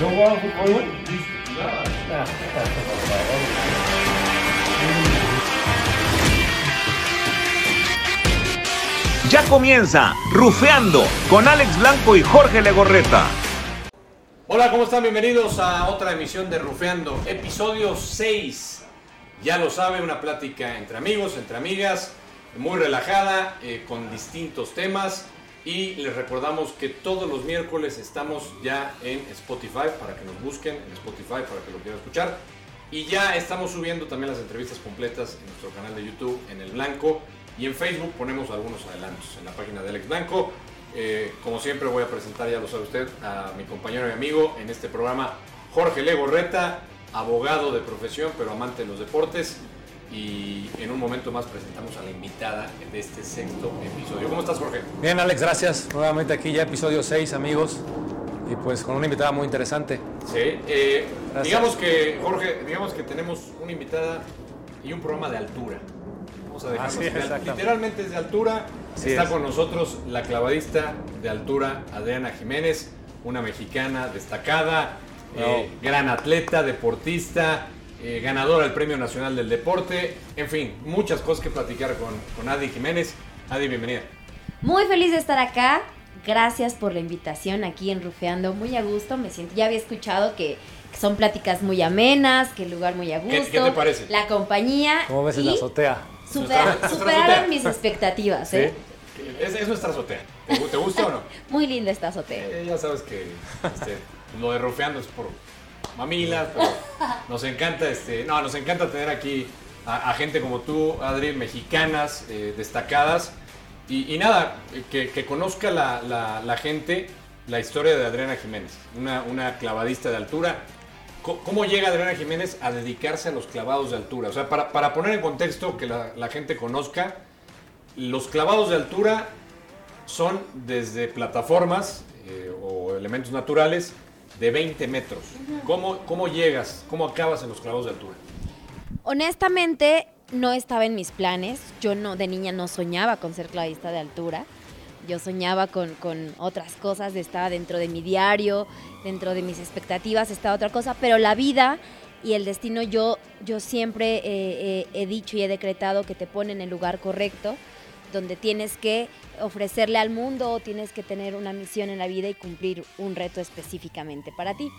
¿No jugaba fútbol? Ya comienza Rufeando con Alex Blanco y Jorge Legorreta. Hola, ¿cómo están? Bienvenidos a otra emisión de Rufeando, episodio 6. Ya lo sabe, una plática entre amigos, entre amigas, muy relajada, eh, con distintos temas. Y les recordamos que todos los miércoles estamos ya en Spotify para que nos busquen en Spotify para que lo quieran escuchar. Y ya estamos subiendo también las entrevistas completas en nuestro canal de YouTube, en El Blanco. Y en Facebook ponemos algunos adelantos en la página de Alex Blanco. Eh, como siempre voy a presentar, ya lo sabe usted, a mi compañero y amigo en este programa, Jorge Legorreta, abogado de profesión, pero amante de los deportes. Y en un momento más presentamos a la invitada de este sexto episodio. ¿Cómo estás, Jorge? Bien, Alex, gracias. Nuevamente aquí ya episodio 6, amigos. Y pues con una invitada muy interesante. Sí, eh, digamos que, Jorge, digamos que tenemos una invitada y un programa de altura. Vamos a dejarlo es, exactamente. Literalmente es de altura. Está es. con nosotros la clavadista de altura Adriana Jiménez, una mexicana destacada, eh, gran atleta, deportista, eh, ganadora del Premio Nacional del Deporte. En fin, muchas cosas que platicar con, con Adi Jiménez. Adi, bienvenida. Muy feliz de estar acá. Gracias por la invitación aquí en Rufeando. Muy a gusto, me siento. Ya había escuchado que son pláticas muy amenas, que el lugar muy a ¿Qué- gusto. qué te parece? La compañía. ¿Cómo ves en la azotea? supera- superaron mis expectativas, ¿eh? Es, es nuestra azotea. ¿Te, gu- te gusta o no? Muy linda esta azotea. Eh, ya sabes que este, lo de rofeando es por mamilas, nos encanta, este, no, nos encanta tener aquí a, gente como tú, Adri, mexicanas, eh, destacadas. Y, nada, eh, que, conozca la, gente la historia de Adriana Jiménez, una, una clavadista de altura. ¿Cómo llega Adriana Jiménez a dedicarse a los clavados de altura? O sea, para, para poner en contexto que la, la gente conozca, los clavados de altura son desde plataformas eh, o elementos naturales de 20 metros. ¿Cómo, ¿Cómo llegas? ¿Cómo acabas en los clavos de altura? Honestamente, no estaba en mis planes. Yo no, de niña no soñaba con ser clavista de altura. Yo soñaba con, con otras cosas, estaba dentro de mi diario, dentro de mis expectativas, estaba otra cosa, pero la vida y el destino yo, yo siempre eh, eh, he dicho y he decretado que te pone en el lugar correcto, donde tienes que ofrecerle al mundo o tienes que tener una misión en la vida y cumplir un reto específicamente para ti.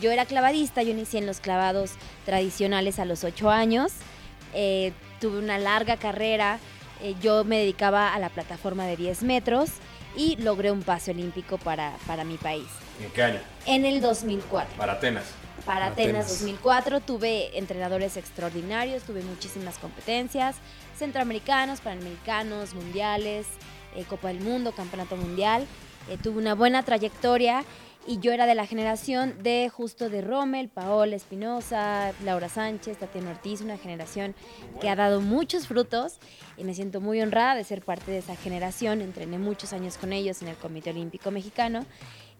Yo era clavadista, yo inicié en los clavados tradicionales a los ocho años, eh, tuve una larga carrera, eh, yo me dedicaba a la plataforma de 10 metros y logré un pase olímpico para, para mi país. ¿En qué año? En el 2004. Para Atenas. Para Atenas Atenas. 2004 tuve entrenadores extraordinarios, tuve muchísimas competencias, centroamericanos, panamericanos, mundiales, eh, Copa del Mundo, Campeonato Mundial. Eh, tuve una buena trayectoria y yo era de la generación de justo de Rommel, Paola Espinosa, Laura Sánchez, Tatiana Ortiz, una generación que ha dado muchos frutos y me siento muy honrada de ser parte de esa generación. Entrené muchos años con ellos en el Comité Olímpico Mexicano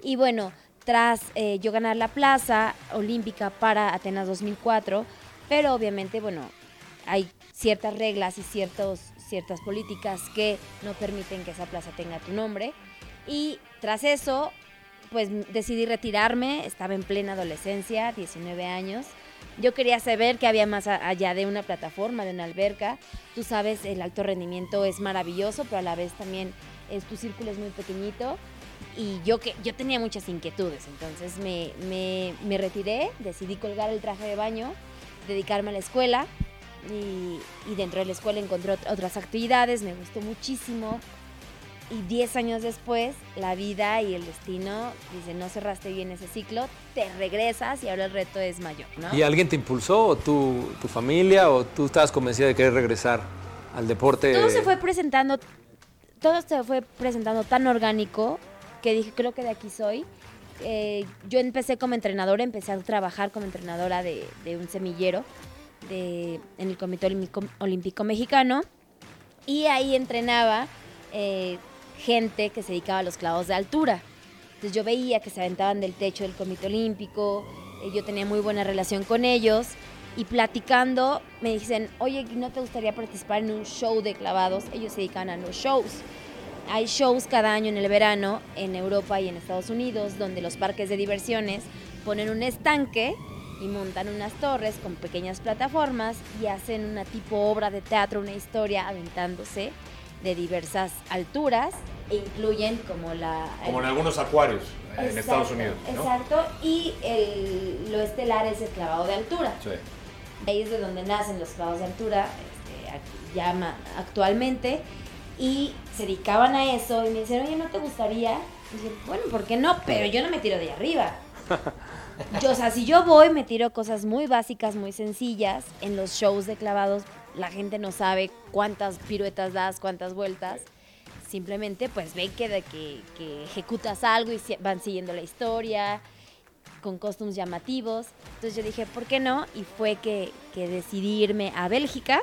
y bueno, tras eh, yo ganar la plaza olímpica para Atenas 2004, pero obviamente, bueno, hay ciertas reglas y ciertos, ciertas políticas que no permiten que esa plaza tenga tu nombre. Y tras eso, pues decidí retirarme, estaba en plena adolescencia, 19 años. Yo quería saber qué había más allá de una plataforma, de una alberca. Tú sabes, el alto rendimiento es maravilloso, pero a la vez también es, tu círculo es muy pequeñito y yo que yo tenía muchas inquietudes, entonces me, me- me retiré, decidí colgar el traje de baño, dedicarme a la escuela y, y dentro de la escuela encontré ot- otras actividades, me gustó muchísimo y 10 años después la vida y el destino dice no cerraste bien ese ciclo, te regresas y ahora el reto es mayor, ¿no? ¿Y alguien te impulsó? ¿O tu, tu familia? ¿O tú estabas convencida de querer regresar al deporte? todo se fue presentando, todo se fue presentando tan orgánico que dije, creo que de aquí soy. Eh, yo empecé como entrenadora, empecé a trabajar como entrenadora de, de un semillero de, en el Comité Olímpico, Olímpico Mexicano y ahí entrenaba eh, gente que se dedicaba a los clavos de altura. Entonces yo veía que se aventaban del techo del Comité Olímpico, eh, yo tenía muy buena relación con ellos y platicando me dicen, oye, ¿no te gustaría participar en un show de clavados? Ellos se dedican a los shows. Hay shows cada año en el verano en Europa y en Estados Unidos donde los parques de diversiones ponen un estanque y montan unas torres con pequeñas plataformas y hacen una tipo obra de teatro, una historia aventándose de diversas alturas e incluyen como la... Como en algunos acuarios en Exacto, Estados Unidos, ¿no? Exacto, y el- lo estelar es el clavado de altura. Sí. Ahí es de donde nacen los clavados de altura, este, llama actualmente, y se dedicaban a eso y me decían, oye, ¿no te gustaría? Y dije, bueno, ¿por qué no? Pero yo no me tiro de arriba. Yo, o sea, si yo voy, me tiro cosas muy básicas, muy sencillas. En los shows de clavados, la gente no sabe cuántas piruetas das, cuántas vueltas. Simplemente, pues, ven que, que, que ejecutas algo y van siguiendo la historia con costumes llamativos. Entonces yo dije, ¿por qué no? Y fue que, que decidí irme a Bélgica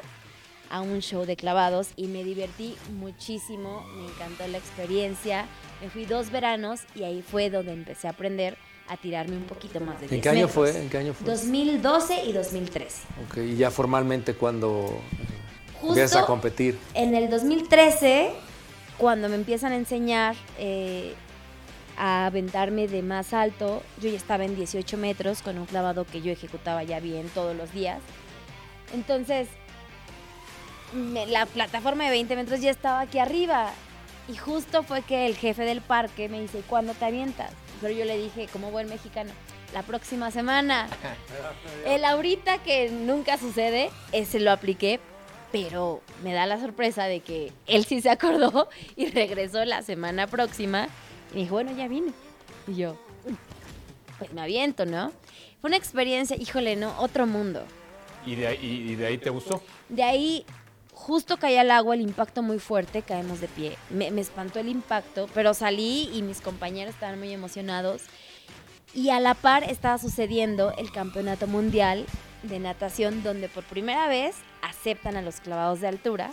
a un show de clavados y me divertí muchísimo, me encantó la experiencia. Me fui dos veranos y ahí fue donde empecé a aprender a tirarme un poquito más de ¿En 10 qué año metros. fue? ¿En qué año fue? 2012 y 2013. Ok, y ya formalmente cuando empiezas a competir. en el 2013, cuando me empiezan a enseñar eh, a aventarme de más alto, yo ya estaba en 18 metros con un clavado que yo ejecutaba ya bien todos los días. Entonces, me- la plataforma de 20 metros ya estaba aquí arriba. Y justo fue que el jefe del parque me dice, ¿cuándo te avientas? Pero yo le dije, como buen mexicano, la próxima semana. El ahorita que nunca sucede, ese lo apliqué, pero me da la sorpresa de que él sí se acordó y regresó la semana próxima y me dijo, bueno, ya vine. Y yo, pues me aviento, ¿no? Fue una experiencia, híjole, ¿no? Otro mundo. ¿Y de, ahí, y- y de ahí te gustó? De ahí, justo caí al agua, el impacto muy fuerte, caemos de pie. Me, me espantó el impacto, pero salí y mis compañeros estaban muy emocionados. Y a la par estaba sucediendo el campeonato mundial de natación, donde por primera vez aceptan a los clavados de altura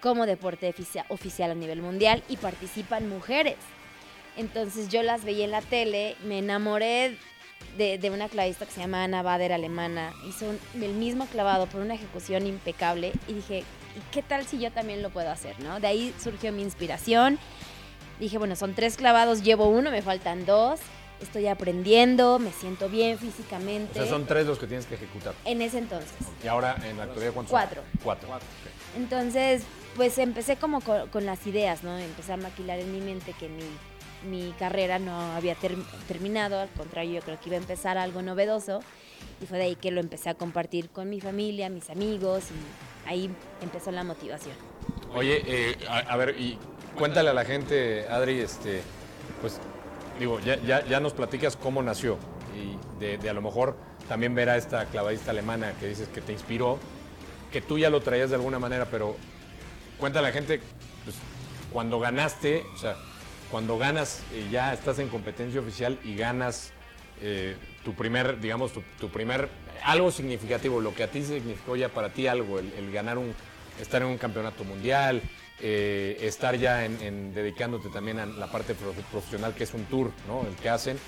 como deporte oficia- oficial a nivel mundial y participan mujeres. Entonces yo las veía en la tele, me enamoré de, de una clavista que se llama Ana Bader, alemana. Hizo el mismo clavado por una ejecución impecable y dije, ¿y qué tal si yo también lo puedo hacer? ¿no? De ahí surgió mi inspiración. Dije, bueno, son tres clavados, llevo uno, me faltan dos. Estoy aprendiendo, me siento bien O físicamente. sea, son tres los que tienes que ejecutar. En ese entonces. Y ahora, en la actualidad, ¿cuántos? son? Cuatro. Cuatro. ok. Entonces, pues empecé como co- con, las ideas, ¿no? Empecé a maquilar en mi mente que mi, mi carrera no había ter- terminado, al contrario, yo creo que iba a empezar algo novedoso. Y fue de ahí que lo empecé a compartir con mi familia, mis amigos, y ahí empezó la motivación. Oye, eh, a, ver, y cuéntale a la gente, Adri, este, pues, digo, ya, ya, ya nos platicas cómo nació y de, a lo mejor también ver a esta clavadista alemana que dices que te inspiró, que tú ya lo traías de alguna manera, pero cuéntale a la gente, pues, cuando ganaste, o sea, cuando ganas, eh, ya estás en competencia oficial y ganas eh, tu primer, digamos, tu primer, algo significativo, lo que a ti significó ya para ti algo, el, ganar un, estar en un campeonato mundial, eh, estar ya en, dedicándote también a la parte prof- profesional, que es un tour, ¿no? El que hacen.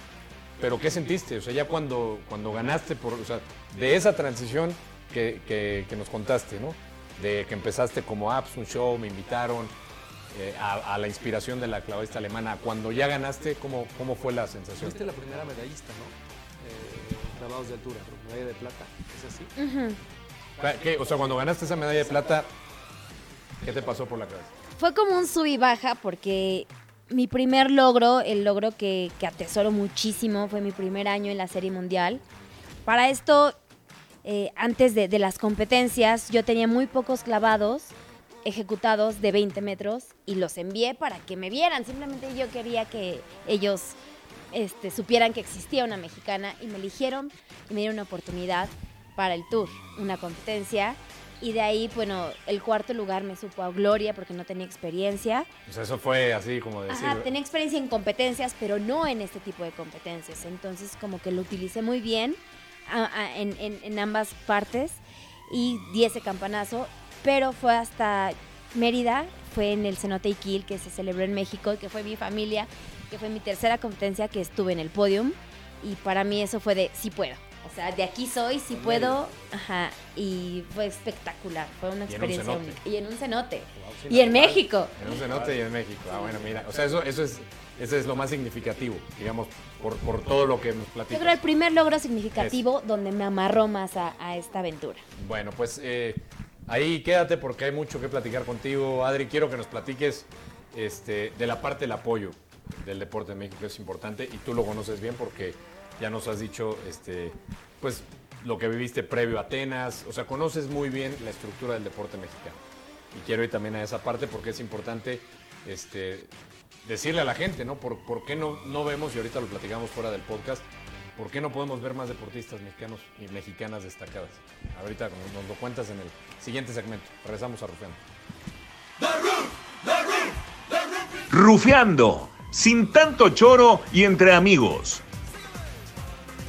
Pero ¿qué sentiste? O sea, ya cuando, cuando ganaste, por, de esa transición que, que- nos contaste, ¿no? De que empezaste como apps, un show, me invitaron, eh, a, la inspiración de la clavadista alemana, cuando ya ganaste, ¿cómo, cómo fue la sensación? Fuiste la primera medallista, ¿no? Clavados de altura, medalla de plata. ¿Es así? ¿Qué? O sea, cuando ganaste esa medalla de plata, ¿qué te pasó por la cabeza? Fue como un sub y baja porque mi primer logro, el logro que, que atesoro muchísimo, fue mi primer año en la Serie Mundial. Para esto, eh, antes de, de las competencias, yo tenía muy pocos clavados ejecutados de 20 metros y los envié para que me vieran. Simplemente yo quería que ellos este, supieran que existía una mexicana y me eligieron y me dieron una oportunidad para el tour, una competencia. Y de ahí, bueno, el cuarto lugar me supo a gloria porque no tenía experiencia. O sea, eso fue así como decir... Ajá, tenía experiencia en competencias, pero no en este tipo de competencias. Entonces, como que lo utilicé muy bien a- a- en, en- en ambas partes y di ese campanazo. Pero fue hasta Mérida, fue en el Cenote Iquil que se celebró en México, que fue mi familia, que fue mi tercera competencia que estuve en el podium. Y para mí eso fue de sí puedo. O sea, de aquí soy, Son puedo. Ajá. Y fue espectacular. Fue una experiencia única. Y en un cenote. Wow, sí, y en. México. En un cenote y en México. Ah, bueno, mira. O sea, eso, eso es, eso es lo más significativo, digamos, por, por todo lo que nos Yo platicas. creo el primer logro significativo donde me amarró más a, a esta aventura. Bueno, pues eh, ahí quédate porque hay mucho que platicar contigo, Adri. Quiero que nos platiques este, de la parte del apoyo del deporte en México, es importante, y tú lo conoces bien porque ya nos has dicho, este, pues, lo que viviste previo a Atenas, o sea, conoces muy bien la estructura del deporte mexicano. Y quiero ir también a esa parte porque es importante este, decirle a la gente, ¿no? ¿Por, por qué no, no vemos, y ahorita lo platicamos fuera del podcast, ¿Por qué no podemos ver más deportistas mexicanos y mexicanas destacadas? Ahorita nos, lo cuentas en el siguiente segmento. Regresamos a Rufeando. Rufeando, sin tanto choro y entre amigos.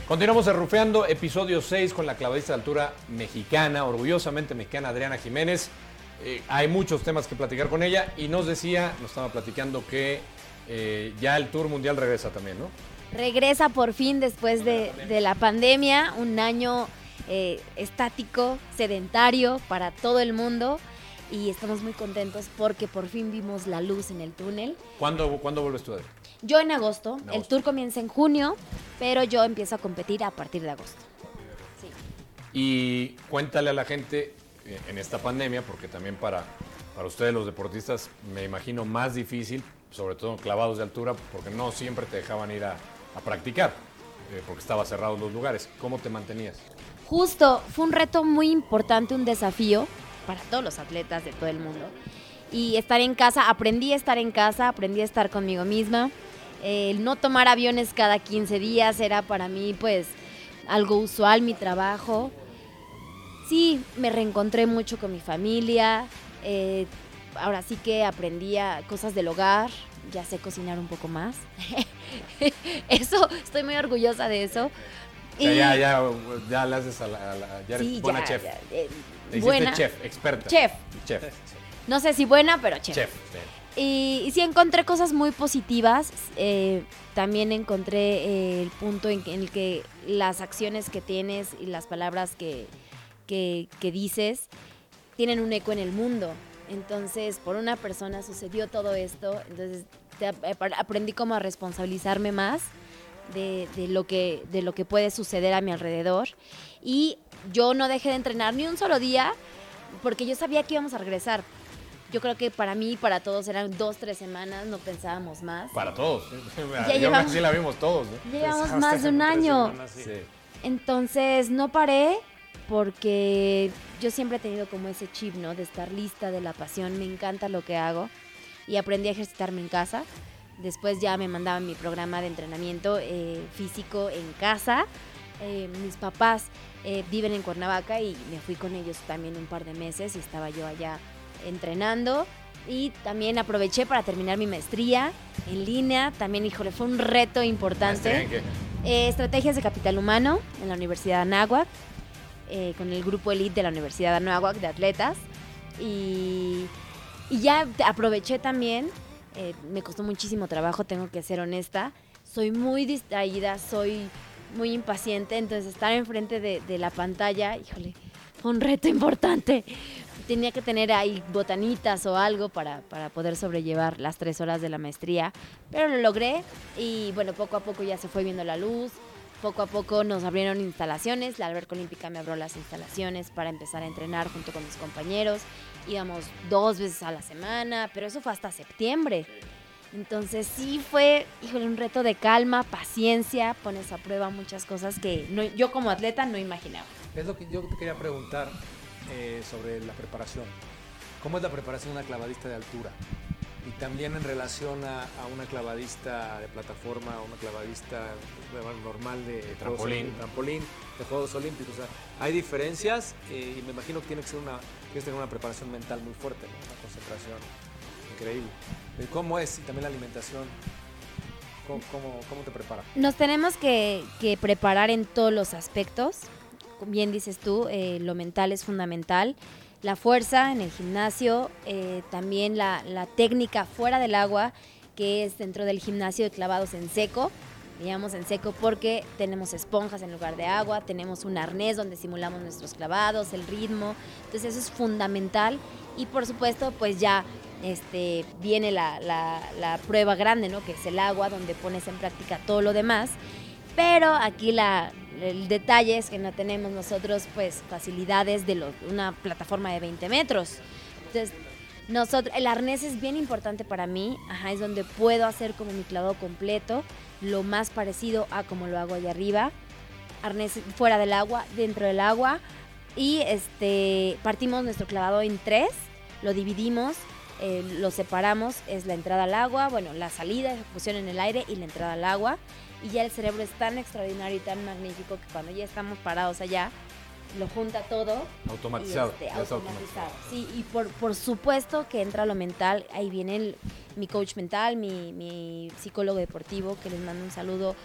Continuamos Rufeando, episodio 6 con la clavadista de altura mexicana, orgullosamente mexicana Adriana Jiménez. Eh, hay muchos temas que platicar con ella y nos decía, nos estaba platicando que eh, ya el Tour Mundial regresa también, ¿no? Regresa por fin después de, de la pandemia, un año eh, estático, sedentario para todo el mundo y estamos muy contentos porque por fin vimos la luz en el túnel. ¿Cuándo, ¿cuándo vuelves tú, Adri? Yo en agosto, En el tour comienza en junio, pero yo empiezo a competir a partir de agosto. Sí. Y cuéntale a la gente eh, en esta pandemia, porque también para, para ustedes los deportistas me imagino más difícil, sobre todo clavados de altura, porque no siempre te dejaban ir a, a practicar, eh, porque estaban cerrados los lugares. ¿Cómo te mantenías? Justo, fue un reto muy importante, un desafío para todos los atletas de todo el mundo. Y estar en casa, aprendí a estar en casa, aprendí a estar conmigo misma. El no tomar aviones cada 15 días era para mí pues algo usual, mi trabajo. Sí, me reencontré mucho con mi familia. eh, ahora sí que aprendí a cosas del hogar. Ya sé cocinar un poco más. eso, estoy muy orgullosa de eso. O sea, Y- ya, ya, ya le haces a la, a la- ya eres Sí, buena ya, chef. ya, eh, Buena. chef, experta. Chef. Chef. No sé si buena, pero chef. Chef. Y, y sí encontré cosas muy positivas. eh, también encontré eh, el punto en, el que las acciones que tienes y las palabras que, que, que dices tienen un eco en el mundo. Entonces, por una persona sucedió todo esto. Entonces, te ap- aprendí como a responsabilizarme más de, de lo que, de lo que puede suceder a mi alrededor. Y yo no dejé de entrenar ni un solo día porque yo sabía que íbamos a regresar. Yo creo que para mí y para todos eran dos, tres semanas, no pensábamos más. Para todos. Ya llevamos- sí la vimos todos. Llevamos más de un año. Sí. Entonces no paré porque yo siempre he tenido como ese chip, ¿no? De estar lista, de la pasión. Me encanta lo que hago. Y aprendí a ejercitarme en casa. Después ya me mandaban mi programa de entrenamiento eh, físico en casa. Eh, mis papás eh, viven en Cuernavaca y me fui con ellos también un par de meses y estaba yo allá entrenando. Y también aproveché para terminar mi maestría en línea. También, híjole, fue un reto importante. Eh, estrategias de capital humano en la Universidad de Anáhuac, con el grupo elite de la Universidad de Anáhuac de atletas. Y, y ya aproveché también, me costó muchísimo trabajo, tengo que ser honesta. Soy muy distraída, soy muy impaciente, entonces estar enfrente de, de la pantalla, híjole, fue un reto importante. Tenía que tener ahí botanitas o algo para, para poder sobrellevar las tres horas de la maestría, pero lo logré y bueno, poco a poco ya se fue viendo la luz, poco a poco nos abrieron instalaciones, la Alberca Olímpica me abrió las instalaciones para empezar a entrenar junto con mis compañeros, íbamos dos veces a la semana, pero eso fue hasta septiembre. Entonces sí fue, híjole, un reto de calma, paciencia, pones a prueba muchas cosas que no- yo como atleta no imaginaba. Es lo que yo te quería preguntar eh, sobre la preparación. ¿Cómo es la preparación de una clavadista de altura? Y también en relación a, a una clavadista de plataforma, o una clavadista normal de trampolín. Olí- trampolín, de Juegos Olímpicos. O sea, hay diferencias eh, y me imagino que tiene que ser una, tienes que tener una preparación mental muy fuerte, ¿no? una concentración increíble. ¿Cómo es? Y también la alimentación. ¿Cómo, cómo, cómo te prepara? Nos tenemos que, que preparar en todos los aspectos. Bien dices tú, eh, lo mental es fundamental. La fuerza en el gimnasio, eh, también la, la técnica fuera del agua, que es dentro del gimnasio de clavados en seco. le llamamos en seco porque tenemos esponjas en lugar de agua, tenemos un arnés donde simulamos nuestros clavados, el ritmo. Entonces eso es fundamental. Y por supuesto, pues ya este, viene la, la- la prueba grande, ¿no? Que es el agua, donde pones en práctica todo lo demás. Pero aquí la, el detalle es que no tenemos nosotros pues facilidades de lo- una plataforma de 20 metros. Entonces, nosotros, el arnés es bien importante para mí, ajá, es donde puedo hacer como mi clavado completo, lo más parecido a como lo hago allá arriba. Arnés fuera del agua, dentro del agua. Y este partimos nuestro clavado en tres, lo dividimos, eh, lo separamos, es la entrada al agua, bueno, la salida, ejecución en el aire y la entrada al agua. Y ya el cerebro es tan extraordinario y tan magnífico que cuando ya estamos parados allá, lo junta todo Automatizado. y, este, automatizado. automatizado. Sí, y por, por supuesto que entra lo mental. Ahí viene el- mi coach mental, mi, mi psicólogo deportivo, que les mando un saludo,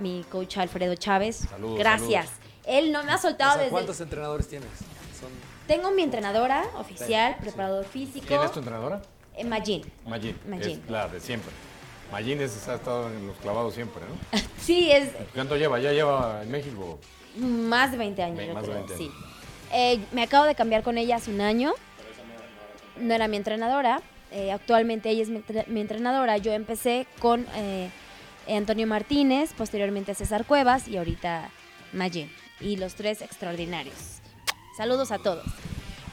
mi coach Alfredo Chávez. Saludos, Gracias. Él no me ha O soltado sea, desde... ¿Cuántos entrenadores tienes? Son Tengo mi entrenadora oficial, preparador físico, ¿Quién es tu entrenadora? eh, Magin. Magin. Magin. Es la de siempre. Magin es, ha estado en los clavados siempre, ¿no? Sí, es ¿Cuánto lleva? ¿Ya lleva en México? más de 20 años, Ve- yo más de creo, 20 sí. Eh, me acabo de cambiar con ella hace un año. No era mi entrenadora. eh, actualmente ella es mi, entre- mi entrenadora. Yo empecé con eh, Antonio Martínez, posteriormente César Cuevas y ahorita Magin. Y los tres extraordinarios. Saludos a todos.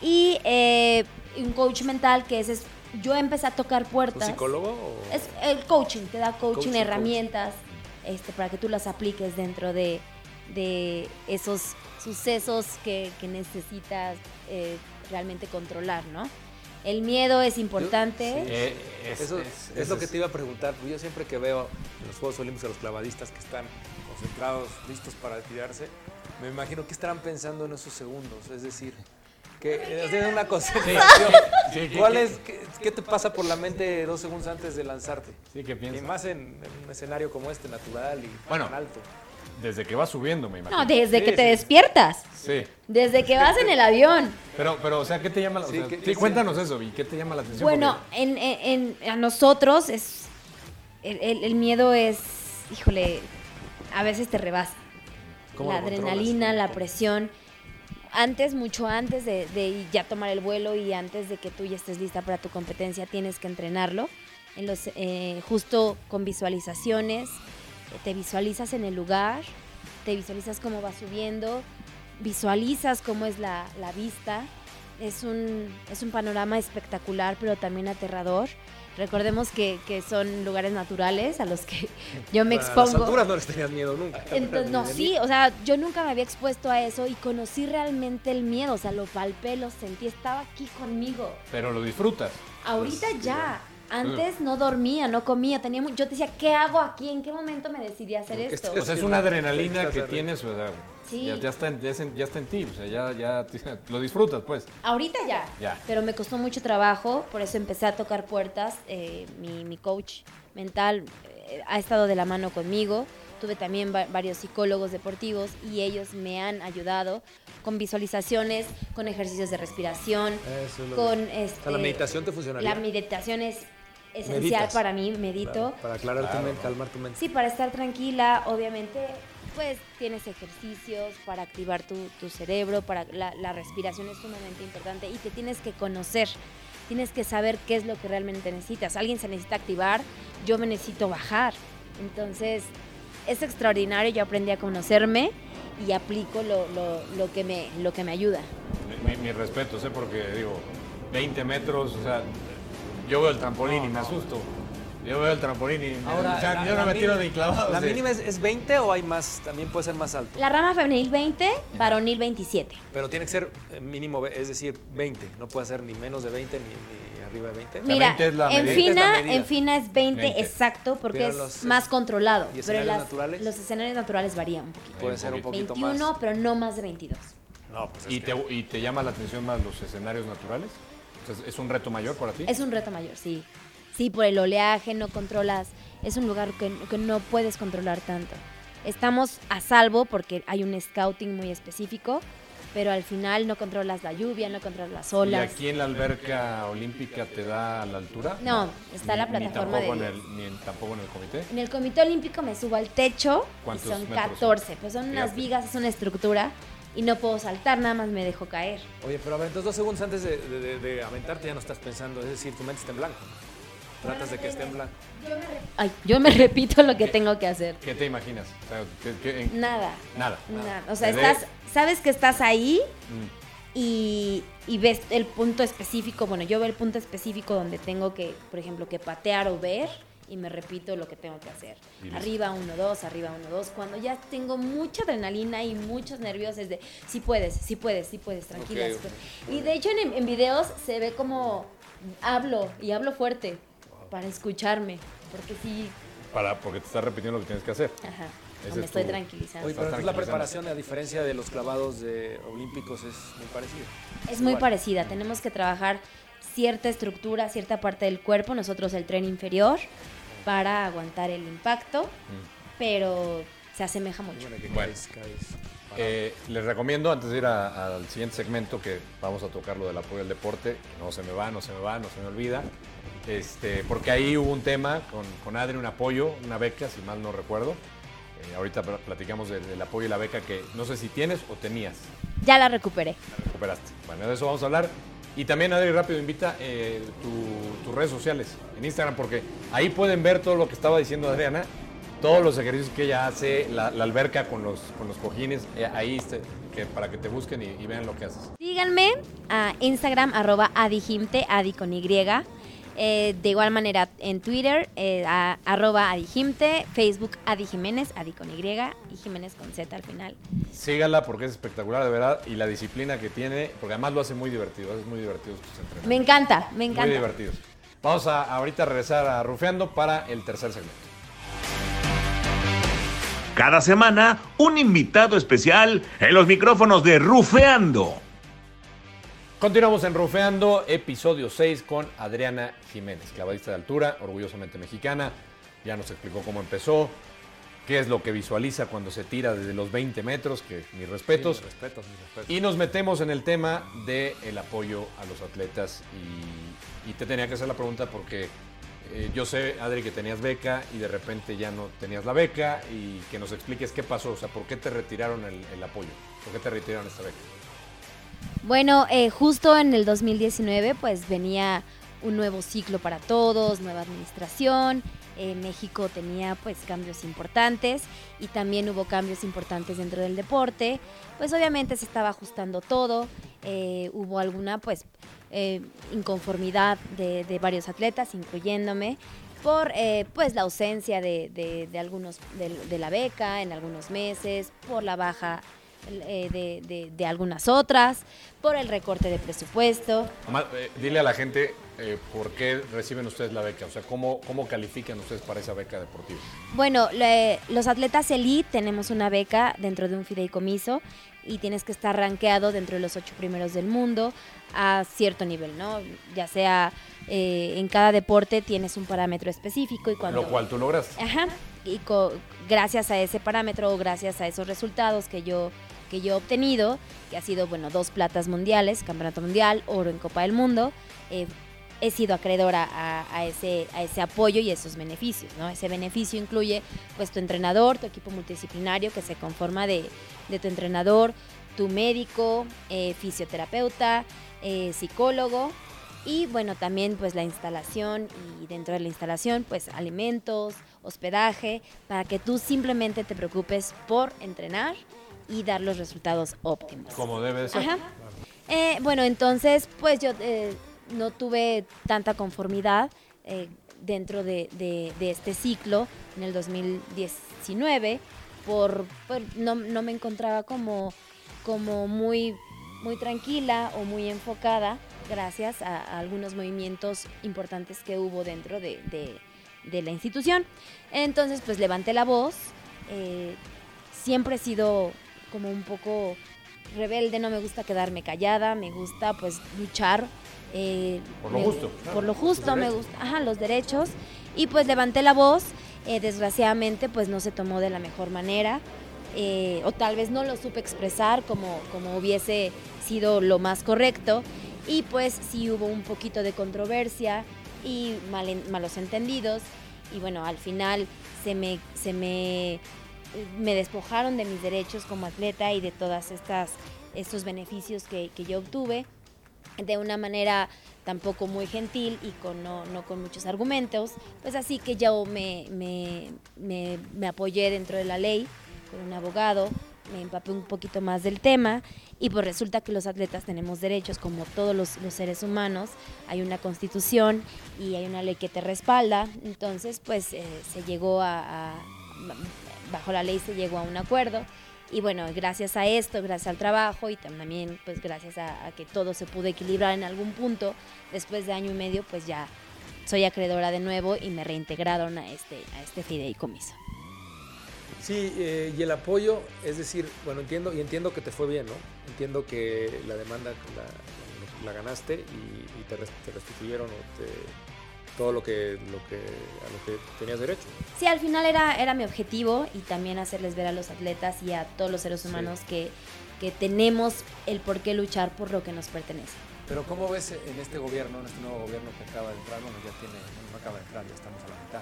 Y eh, un coach mental que es... Yo empecé a tocar un puertas. psicólogo o Es el coaching, te da coaching, Coaching, herramientas este, para que tú las apliques dentro de, de esos sucesos que, que necesitas eh, realmente controlar, ¿no? El miedo es importante. Eh, es, Eso es- es, lo es- que te iba a preguntar. Yo siempre que veo en los Juegos Olímpicos a los clavadistas que están concentrados, listos para tirarse, me imagino que estarán pensando en esos segundos. Es decir, que tienen una concentración. Sí, sí, ¿Cuál que- es, qué, qué te pasa por la mente dos segundos antes de lanzarte? Sí, ¿qué Y piensas? más en, en un escenario como este, natural y Bueno. tan alto. Desde que va subiendo, me imagino. No, desde Sí, que te sí. despiertas, Sí. desde que vas en el avión. Pero, pero, o sea, ¿qué te llama la que- sí, sí. cuéntanos eso, ¿y qué te llama la atención? Bueno, en, en- en- a nosotros es el, el- el miedo es, híjole, a veces te rebasa. ¿Cómo La adrenalina, la presión. Antes, mucho antes de, de ya tomar el vuelo y antes de que tú ya estés lista para tu competencia, tienes que entrenarlo. En los, eh, justo con visualizaciones, te visualizas en el lugar, te visualizas cómo va subiendo, visualizas cómo es la, la vista. Es un, es un panorama espectacular, pero también aterrador. Recordemos que, que son lugares naturales a los que yo me A expongo. las alturas no les tenías miedo nunca. Entonces, no, sí, o sea, yo nunca me había expuesto a eso y conocí realmente el miedo, o sea, lo palpé, lo sentí, estaba aquí conmigo. Pero lo disfrutas. Ahorita Pues, ya. Antes no dormía, no comía, tenía mu- yo te decía, ¿qué hago aquí? ¿En qué momento me decidí a hacer esto? O sea, es una adrenalina que tienes, o sea, Sí. ya, ya está en, ya, es en- ya está en ti, o sea, ya, lo disfrutas, pues. Ahorita ya. Ya. Pero me costó mucho trabajo, por eso empecé a tocar puertas. eh, mi, mi coach mental eh, ha estado de la mano conmigo. Tuve también va- varios psicólogos deportivos y ellos me han ayudado con visualizaciones, con ejercicios de respiración, Eso es lo con que- este, O sea, la meditación te funcionaría. La meditación es esencial Meditas. para mí, medito. Claro, para aclarar Claro, tu mente, ¿no? calmar tu mente. Sí, para estar tranquila, obviamente, pues tienes ejercicios para activar tu, tu cerebro, para la, la respiración es sumamente importante y te tienes que conocer, tienes que saber qué es lo que realmente necesitas. Alguien se necesita activar, yo me necesito bajar. Entonces, es extraordinario, yo aprendí a conocerme y aplico lo, lo, lo que, me, lo que me ayuda. Mi, mi respeto, sé porque digo, 20 metros, o sea, yo veo el trampolín y me asusto. Yo veo el trampolín y Ahora, sea, la- yo no me tiro ni clavado. ¿La sí. mínima es, es 20 o hay más? También puede ser más alto. La rama femenil 20, varonil 27. Pero tiene que ser eh, mínimo, es decir, 20. No puede ser ni menos de 20 ni, ni arriba de 20. Mira, 20 es la en fina, Es la en fina es 20, 20. exacto, porque Pero es los- más controlado. ¿y pero escenarios las- naturales? Los escenarios naturales varían un poquito. puede ser un poquito. poquito 21, más. pero no más de 22. No, pues es ¿Y que- te, ¿Y te llama la atención más los escenarios naturales? ¿Es un reto mayor para ti? Es un reto mayor, sí. Sí, por el oleaje no controlas. Es un lugar que, que no puedes controlar tanto. Estamos a salvo porque hay un scouting muy específico, pero al final no controlas la lluvia, no controlas las ¿Y olas. aquí en la alberca olímpica te da la altura? No, está la Ni- ni plataforma tampoco de- En el, ni en- tampoco en el comité. En el Comité Olímpico me subo al techo y ¿Cuántos son metros son? 14, pues son unas Fíjate. vigas, es una estructura y no puedo saltar, nada más me dejo caer. Oye, pero a ver, entonces dos segundos antes de, de- de- de aventarte ya no estás pensando, es decir, tu mente está en blanco. Tratas de que esté en blanco. Ay, yo me repito lo que tengo que hacer. ¿Qué te imaginas? O sea, ¿qué- qué- en- Nada. Nada. Nada. O sea, estás, sabes que estás ahí Mm. y, y ves el punto específico. Bueno, yo veo el punto específico donde tengo que, por ejemplo, que patear o ver y me repito lo que tengo que hacer. Arriba, uno, dos, arriba, uno, dos. Cuando ya tengo mucha adrenalina y muchos nervios, es de, sí puedes, sí puedes, sí puedes, tranquila. Ok, sí puedes". Y de hecho en, en videos se ve como hablo y hablo fuerte para escucharme. Porque sí, Para, porque te estás repitiendo lo que tienes que hacer. ajá, Ese o me es estoy tu- tranquilizando. Oye, pero entonces la preparación, a diferencia de los clavados de olímpicos, es muy parecida. Es muy Igual. parecida, tenemos que trabajar cierta estructura, cierta parte del cuerpo, nosotros el tren inferior, para aguantar el impacto, pero se asemeja mucho. Bueno, que Bueno. caes, caes. Eh, les recomiendo, antes de ir a- al siguiente segmento, que vamos a tocar lo del apoyo al deporte, que no se me va, no se me va, no se me olvida. Este, porque ahí hubo un tema con, con Adri, un apoyo, una beca, si mal no recuerdo. Eh, ahorita pl- platicamos del, del apoyo y la beca que no sé si tienes o tenías, Ya la recuperé. la recuperaste. Bueno, de eso vamos a hablar. Y también, Adri, rápido, invita eh, tu- tus redes sociales en Instagram, porque ahí pueden ver todo lo que estaba diciendo Adriana, todos los ejercicios que ella hace, la, la alberca con los, con los cojines, eh, ahí este, que, para que te busquen y, y vean lo que haces. Síganme a Instagram, arroba adijimte, adi con Y. Eh, de igual manera en Twitter, eh, a- arroba adijimte, Facebook Adi Jiménez, Adi con Y y Jiménez con Z al final. Sígala porque es espectacular, de verdad, y la disciplina que tiene, porque además lo hace muy divertido, es muy divertido sus entrenamientos. Me encanta, me Muy encanta. divertidos. Vamos a ahorita regresar a Rufeando para el tercer segmento. Cada semana, un invitado especial en los micrófonos de Rufeando. Continuamos en Rufeando, episodio 6 con Adriana Jiménez, clavadista de altura, orgullosamente mexicana. Ya nos explicó cómo empezó, qué es lo que visualiza cuando se tira desde los 20 metros, que mis respetos. Mis respetos, mis respetos. Y nos metemos en el tema del apoyo a los atletas. Y, y te tenía que hacer la pregunta porque eh, yo sé, Adri, que tenías beca y de repente ya no tenías la beca y que nos expliques qué pasó, o sea, por qué te retiraron el, el apoyo, por qué te retiraron esta beca. Bueno, eh, justo en el 2019 pues venía un nuevo ciclo para todos, nueva administración. eh, México tenía pues cambios importantes y también hubo cambios importantes dentro del deporte. Pues obviamente se estaba ajustando todo. eh, hubo alguna pues eh, inconformidad de, varios atletas, incluyéndome por pues la ausencia de, de- algunos de la beca en algunos meses, por la baja eh, de, de- de algunas otras, por el recorte de presupuesto. Eh, dile a la gente eh, por qué reciben ustedes la beca, o sea, cómo, cómo califican ustedes para esa beca deportiva. Bueno, le- los atletas elite tenemos una beca dentro de un fideicomiso y tienes que estar rankeado dentro de los ocho primeros del mundo a cierto nivel, ¿no? Ya sea eh, en cada deporte tienes un parámetro específico y cuando... Lo cual tú lograste. Ajá. Y co- gracias a ese parámetro o gracias a esos resultados que yo, que yo he obtenido, que ha sido, bueno, dos platas mundiales, campeonato mundial, oro en Copa del Mundo, eh, he sido acreedora a, a ese, a ese apoyo y esos beneficios, ¿no? Ese beneficio incluye, pues, tu entrenador, tu equipo multidisciplinario que se conforma de, de tu entrenador, tu médico, eh, fisioterapeuta, eh, psicólogo y bueno, también pues la instalación y dentro de la instalación pues alimentos, hospedaje, para que tú simplemente te preocupes por entrenar y dar los resultados óptimos. Como debe de ser. Ajá. Eh, bueno, entonces pues yo eh, no tuve tanta conformidad eh, dentro de, de- de este ciclo en el 2019 por, por- no, no me encontraba como, como muy, muy tranquila o muy enfocada gracias a, a algunos movimientos importantes que hubo dentro de, de- la institución. Entonces pues levanté la voz. siempre he sido como un poco rebelde, no me gusta quedarme callada, me gusta pues luchar. eh, Por lo me- justo. Por lo justo, me gusta, ajá, los derechos. Y pues levanté la voz, eh, desgraciadamente pues no se tomó de la mejor manera. eh, o tal vez no lo supe expresar como, como hubiese sido lo más correcto. Y pues sí hubo un poquito de controversia y malos entendidos. Y bueno, al final se me, se me, me despojaron de mis derechos como atleta y de todas estas estos beneficios que, yo obtuve de una manera tampoco muy gentil y con, no, con muchos argumentos, pues así que yo me, me, apoyé dentro de la ley con un abogado, me empapé un poquito más del tema y pues resulta que los atletas tenemos derechos como todos los, seres humanos, hay una constitución y hay una ley que te respalda, entonces pues eh, se llegó a, bajo la ley se llegó a un acuerdo y bueno, gracias a esto, gracias al trabajo y también pues gracias a, que todo se pudo equilibrar en algún punto, después de año y medio pues ya soy acreedora de nuevo y me reintegraron a este, a este fideicomiso. Sí, eh, y el apoyo, es decir, bueno, entiendo y entiendo que te fue bien, ¿no? Entiendo que la demanda la, ganaste y, te, te, restituyeron o te todo lo que, lo que, a lo que tenías derecho. Sí, al final era, era mi objetivo y también hacerles ver a los atletas y a todos los seres humanos que, que tenemos el por qué luchar por lo que nos pertenece. Pero ¿cómo ves en este gobierno, en este nuevo gobierno que acaba de entrar? Bueno, ya tiene, no acaba de entrar, ya estamos a la mitad.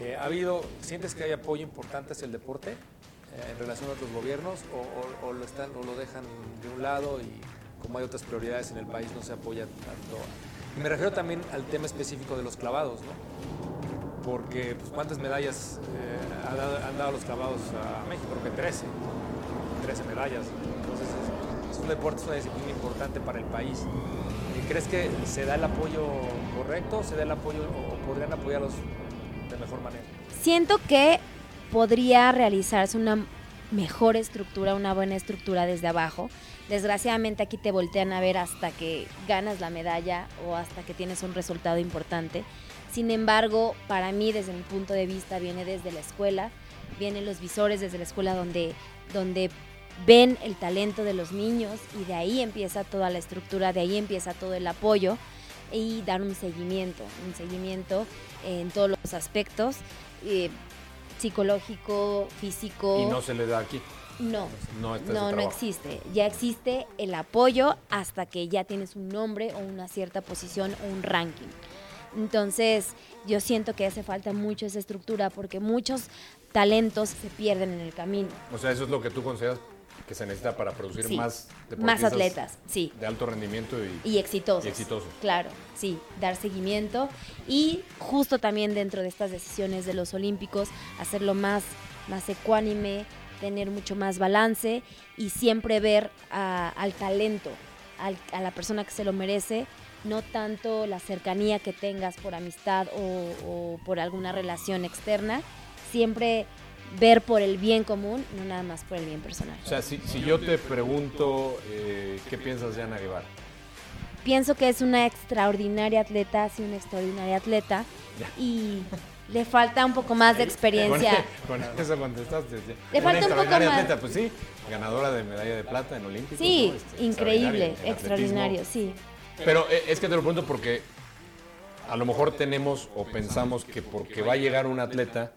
Eh, ¿Ha habido, sientes que hay apoyo importante hacia el deporte eh, en relación a otros gobiernos o, o, lo están, o lo dejan de un lado y como hay otras prioridades en el país no se apoya tanto me refiero también al tema específico de los clavados, ¿no? Porque, pues, ¿cuántas medallas eh, han, dado, los clavados a México? Creo que 13. 13 medallas. Entonces, es, un deporte, es una disciplina importante para el país. ¿Crees que se da el apoyo correcto? ¿Se da el apoyo o podrían apoyarlos de mejor manera? Siento que podría realizarse una mejor estructura, una buena estructura desde abajo. Desgraciadamente aquí te voltean a ver hasta que ganas la medalla o hasta que tienes un resultado importante. Sin embargo, para mí desde mi punto de vista viene desde la escuela, vienen los visores desde la escuela donde, donde ven el talento de los niños y de ahí empieza toda la estructura, de ahí empieza todo el apoyo y dar un seguimiento, un seguimiento en todos los aspectos, eh, psicológico, físico. Y no se le da aquí. No, no, no, existe. Ya existe el apoyo hasta que ya tienes un nombre o una cierta posición o un ranking. Entonces, yo siento que hace falta mucho esa estructura porque muchos talentos se pierden en el camino. O sea, eso es lo que tú consideras que se necesita para producir más más atletas, sí. De alto rendimiento y, y exitosos. Y exitosos. Claro, sí, dar seguimiento y justo también dentro de estas decisiones de los olímpicos hacerlo más más ecuánime, tener mucho más balance y siempre ver al talento, a la persona que se lo merece, no tanto la cercanía que tengas por amistad o, por alguna relación externa, siempre ver por el bien común, no nada más por el bien personal. O sea, si, yo te pregunto, eh, ¿qué piensas de Ana Guevara? Pienso que es una extraordinaria atleta, sí, una extraordinaria atleta. Y le falta un poco más de experiencia. Con, eso contestaste. Le falta un poco más. pues sí, ganadora de medalla de plata en Olímpicos. Sí, este, increíble, extraordinario, sí. Pero eh, es que te lo pregunto porque a lo mejor tenemos o pensamos que porque va a llegar un atleta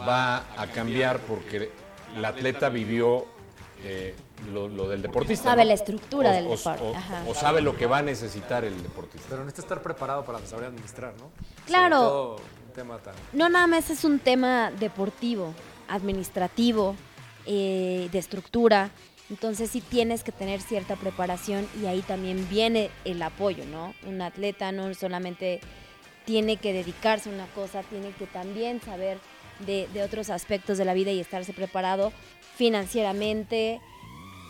va a cambiar porque el atleta vivió eh, lo, del deportista. Sabe la estructura del deporte. O, sabe lo que va a necesitar el deportista. Pero necesita estar preparado para saber administrar, ¿no? Claro. No nada más es un tema deportivo, administrativo, eh, de estructura. Entonces sí tienes que tener cierta preparación y ahí también viene el apoyo, ¿no? Un atleta no solamente tiene que dedicarse a una cosa, tiene que también saber de, de otros aspectos de la vida y estarse preparado financieramente,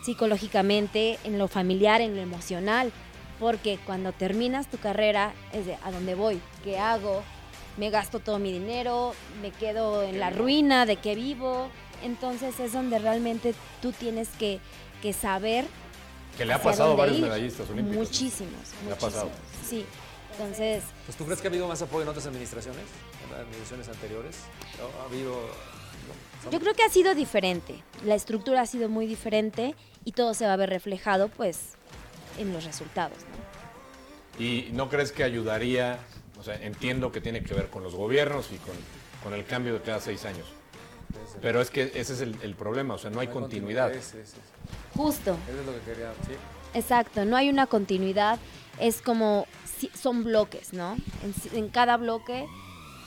psicológicamente, en lo familiar, en lo emocional, porque cuando terminas tu carrera es de a dónde voy, qué hago, me gasto todo mi dinero, me quedo en la ruina de que vivo. Entonces es donde realmente tú tienes que, saber. Que le ha pasado a varios medallistas olímpicos. Muchísimos, muchísimos. ha pasado. Sí. Entonces. Pues, ¿Tú crees que ha habido más apoyo en otras administraciones? En las administraciones anteriores. ¿Ha habido.? Yo creo que ha sido diferente. La estructura ha sido muy diferente y todo se va a ver reflejado, pues, en los resultados. ¿Y no crees que ayudaría o sea, entiendo que tiene que ver con los gobiernos y con, el cambio de cada seis años. Pero es que ese es el, el problema, o sea, no hay continuidad. Justo. Eso es lo que quería, sí. Exacto, no hay una continuidad, es como, si- son bloques, ¿no? En cada bloque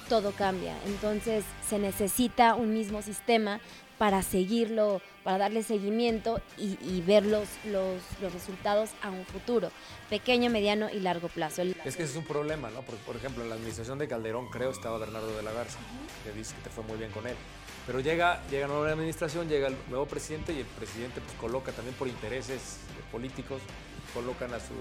todo cambia, entonces se necesita un mismo sistema para seguirlo, para darle seguimiento y, ver los, los, los resultados a un futuro, pequeño, mediano y largo plazo. Es que ese es un problema, ¿no? Porque, por ejemplo, en la administración de Calderón, creo, estaba Bernardo de la Garza, que dice que te fue muy bien con él. Pero llega, llega nueva administración, llega el nuevo presidente y el presidente pues, coloca también por intereses políticos, colocan a su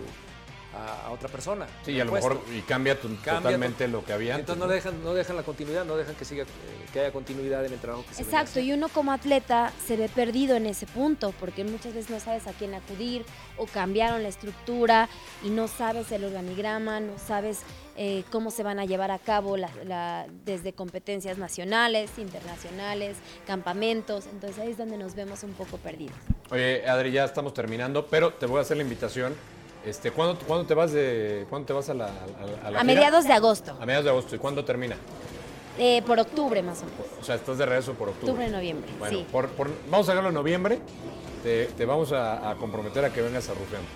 a, a otra persona. Sí, y a lo mejor y cambia tu- Cambia totalmente to- lo que había antes. Entonces no dejan, no dejan la continuidad, no dejan que siga, eh, que haya continuidad en el trabajo que se Exacto, y uno como atleta se ve perdido en ese punto, porque muchas veces no sabes a quién acudir o cambiaron la estructura y no sabes el organigrama, no sabes eh, cómo se van a llevar a cabo la- la- desde competencias nacionales, internacionales, campamentos, entonces ahí es donde nos vemos un poco perdidos. Oye, Adri, ya estamos terminando, pero te voy a hacer la invitación. Este, ¿cuándo, cuándo te vas de, ¿cuándo te vas a la, a, a la A gira? mediados de agosto, A mediados de agosto. ¿Y cuándo termina? eh, por octubre más o menos, O sea, estás de regreso por octubre. octubre, noviembre, Bueno, sí. por- por- vamos a hacerlo en noviembre. Te, te vamos a, a comprometer a que vengas a Rufeando.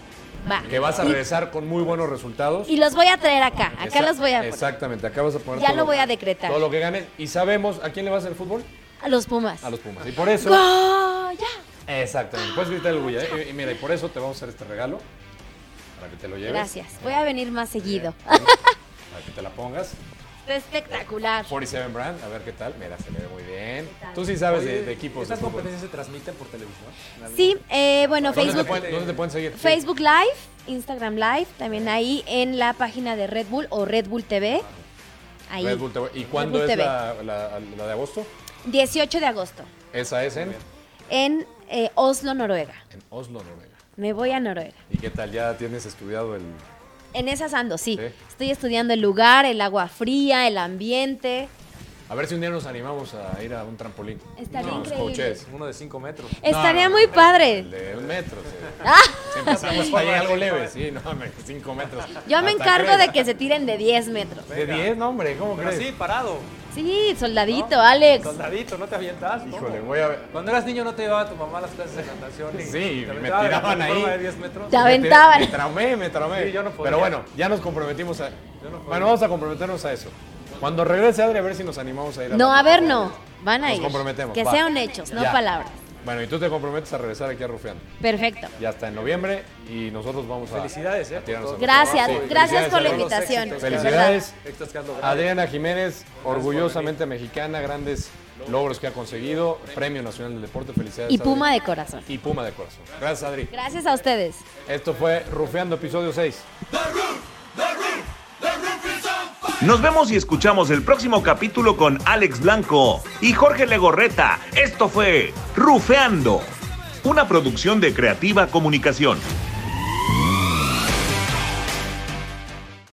Va. Que vas a Y- regresar con muy buenos resultados. Y los voy a traer acá, acá los voy a poner. Exactamente, acá vas a poner Ya todo lo voy a decretar. Todo lo que ganes. Y sabemos, ¿a quién le vas al fútbol? A los Pumas. A los Pumas. Y por eso... ¡Goya! Exactamente. Puedes gritar el Guya. ¿eh? Y mira, y por eso te vamos a hacer este regalo. Para que te lo lleves. Gracias, voy a venir más seguido. Para que te la pongas. Está espectacular. 47 Brand, a ver qué tal. Mira, se le ve muy bien. Tú sí sabes de, Oye, de equipos ¿Estas competencias se transmiten por televisión? ¿En algún- Sí, eh, bueno, ¿Dónde te, Facebook, pueden, dónde te pueden seguir? Facebook Live, Instagram Live, también ahí en la página de Red Bull o Red Bull TV. Ahí. Red Bull TV. ¿Y cuándo es TV. la, la- la de agosto? 18 de agosto, Esa es en, en eh, Oslo, Noruega. en Oslo, Noruega. Me voy a Noruega. ¿Y qué tal? ¿Ya tienes estudiado el...? En esas ando, sí. Sí. Estoy estudiando el lugar, el agua fría, el ambiente. A ver si un día nos animamos a ir a un trampolín. Estaría Unos increíble. Uno de 5 metros. Estaría No, no, muy padre. El de un metro. Sí. Ah, Si empezamos ahí algo leve, sí, no, hombre, cinco metros. yo me encargo crees. de que se tiren de 10 metros. ¿De 10? No, hombre, ¿cómo Pero crees? así, parado. Sí, soldadito, Alex. Soldadito, no te avientas. ¿cómo? Híjole, voy a ver. Cuando eras niño no te llevaba tu mamá a las clases de natación. y Sí, te me tiraban ahí. de 10 metros. Te aventaban. Me traumé, me traumé. Sí, yo no podía. Pero bueno, ya nos comprometimos a. Yo no podía. bueno, vamos a comprometernos a eso. Cuando regrese Adri, a ver si nos animamos a ir a No, a ver, no. Van a Nos ir. comprometemos, Que va. sean hechos, no Ya. palabras. Bueno, y tú te comprometes a regresar aquí a Rufeando. Perfecto. Ya está en noviembre y nosotros vamos a. Felicidades, ¿eh? a. Gracias, Sí, gracias por la invitación. Felicidades. Adriana Jiménez, orgullosamente mexicana, grandes logros que ha conseguido, Premio Nacional del Deporte, felicidades. Y Adri. Puma de corazón. Y Puma de corazón. Gracias, Adri. Gracias a ustedes. Esto fue Rufeando, episodio 6. Nos vemos y escuchamos el próximo capítulo con Alex Blanco y Jorge Legorreta. Esto fue Rufeando, una producción de Creativa Comunicación.